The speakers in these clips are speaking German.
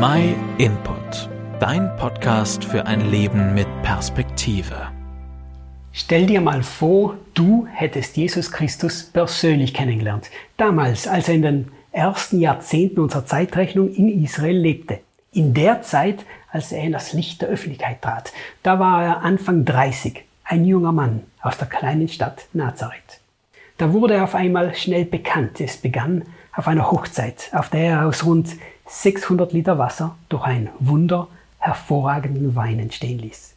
My Input, dein Podcast für ein Leben mit Perspektive. Stell dir mal vor, du hättest Jesus Christus persönlich kennengelernt. Damals, als er in den ersten Jahrzehnten unserer Zeitrechnung in Israel lebte. In der Zeit, als er in das Licht der Öffentlichkeit trat. Da war er Anfang 30, ein junger Mann aus der kleinen Stadt Nazareth. Da wurde er auf einmal schnell bekannt. Es begann auf einer Hochzeit, auf der er aus rund 600 Liter Wasser durch ein Wunder hervorragenden Wein entstehen ließ.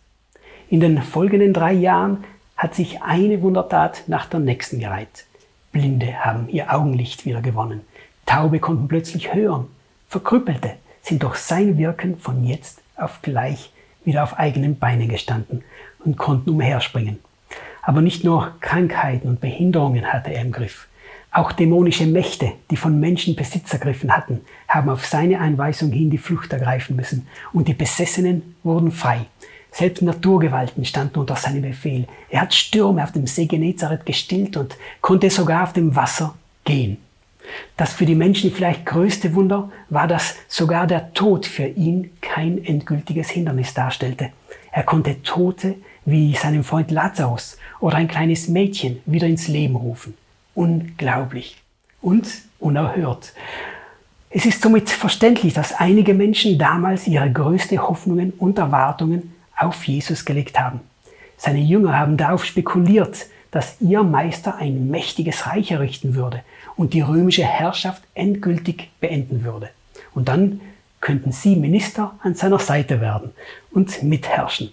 In den folgenden drei Jahren hat sich eine Wundertat nach der nächsten gereiht. Blinde haben ihr Augenlicht wieder gewonnen. Taube konnten plötzlich hören. Verkrüppelte sind durch sein Wirken von jetzt auf gleich wieder auf eigenen Beinen gestanden und konnten umherspringen. Aber nicht nur Krankheiten und Behinderungen hatte er im Griff. Auch dämonische Mächte, die von Menschen Besitz ergriffen hatten, haben auf seine Einweisung hin die Flucht ergreifen müssen und die Besessenen wurden frei. Selbst Naturgewalten standen unter seinem Befehl. Er hat Stürme auf dem See Genezareth gestillt und konnte sogar auf dem Wasser gehen. Das für die Menschen vielleicht größte Wunder war, dass sogar der Tod für ihn kein endgültiges Hindernis darstellte. Er konnte Tote wie seinem Freund Lazarus oder ein kleines Mädchen wieder ins Leben rufen. Unglaublich und unerhört. Es ist somit verständlich, dass einige Menschen damals ihre größte Hoffnungen und Erwartungen auf Jesus gelegt haben. Seine Jünger haben darauf spekuliert, dass ihr Meister ein mächtiges Reich errichten würde und die römische Herrschaft endgültig beenden würde. Und dann könnten sie Minister an seiner Seite werden und mitherrschen.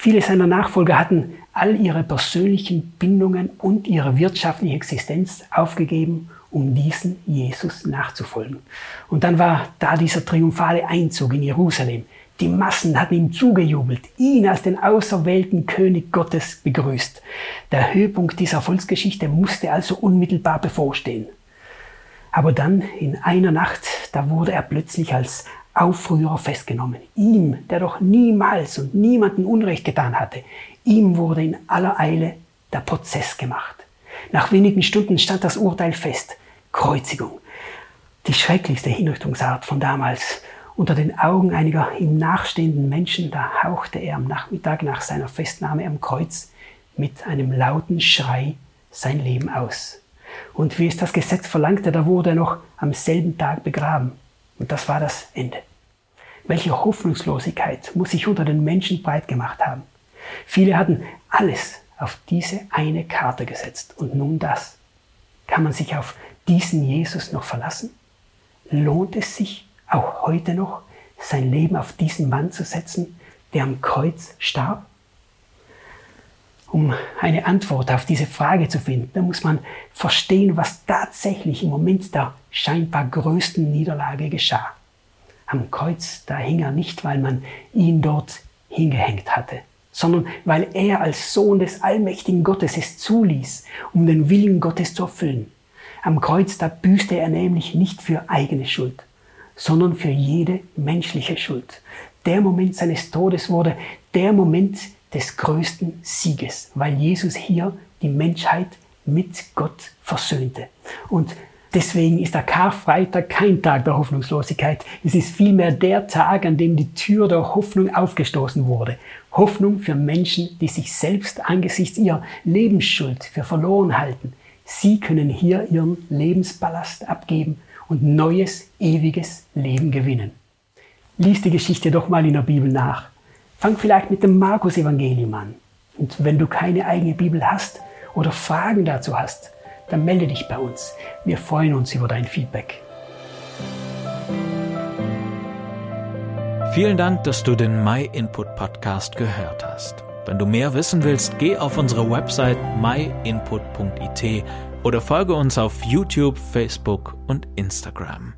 Viele seiner Nachfolger hatten all ihre persönlichen Bindungen und ihre wirtschaftliche Existenz aufgegeben, um diesen Jesus nachzufolgen. Und dann war da dieser triumphale Einzug in Jerusalem. Die Massen hatten ihm zugejubelt, ihn als den auserwählten König Gottes begrüßt. Der Höhepunkt dieser Volksgeschichte musste also unmittelbar bevorstehen. Aber dann in einer Nacht, da wurde er plötzlich als Aufrührer festgenommen. Ihm, der doch niemals und niemanden Unrecht getan hatte, ihm wurde in aller Eile der Prozess gemacht. Nach wenigen Stunden stand das Urteil fest. Kreuzigung. Die schrecklichste Hinrichtungsart von damals. Unter den Augen einiger ihm nachstehenden Menschen, da hauchte er am Nachmittag nach seiner Festnahme am Kreuz mit einem lauten Schrei sein Leben aus. Und wie es das Gesetz verlangte, da wurde er noch am selben Tag begraben. Und das war das Ende. Welche Hoffnungslosigkeit muss sich unter den Menschen breit gemacht haben. Viele hatten alles auf diese eine Karte gesetzt. Und nun das. Kann man sich auf diesen Jesus noch verlassen? Lohnt es sich auch heute noch, sein Leben auf diesen Mann zu setzen, der am Kreuz starb? Um eine Antwort auf diese Frage zu finden, da muss man verstehen, was tatsächlich im Moment der scheinbar größten Niederlage geschah. Am Kreuz, da hing er nicht, weil man ihn dort hingehängt hatte, sondern weil er als Sohn des allmächtigen Gottes es zuließ, um den Willen Gottes zu erfüllen. Am Kreuz, da büßte er nämlich nicht für eigene Schuld, sondern für jede menschliche Schuld. Der Moment seines Todes wurde der Moment des größten Sieges, weil Jesus hier die Menschheit mit Gott versöhnte. Und deswegen ist der Karfreitag kein Tag der Hoffnungslosigkeit. Es ist vielmehr der Tag, an dem die Tür der Hoffnung aufgestoßen wurde. Hoffnung für Menschen, die sich selbst angesichts ihrer Lebensschuld für verloren halten. Sie können hier ihren Lebensballast abgeben und neues, ewiges Leben gewinnen. Lies die Geschichte doch mal in der Bibel nach. Fang vielleicht mit dem Markus-Evangelium an. Und wenn du keine eigene Bibel hast oder Fragen dazu hast, dann melde dich bei uns. Wir freuen uns über dein Feedback. Vielen Dank, dass du den My Input Podcast gehört hast. Wenn du mehr wissen willst, geh auf unsere Website myinput.it oder folge uns auf YouTube, Facebook und Instagram.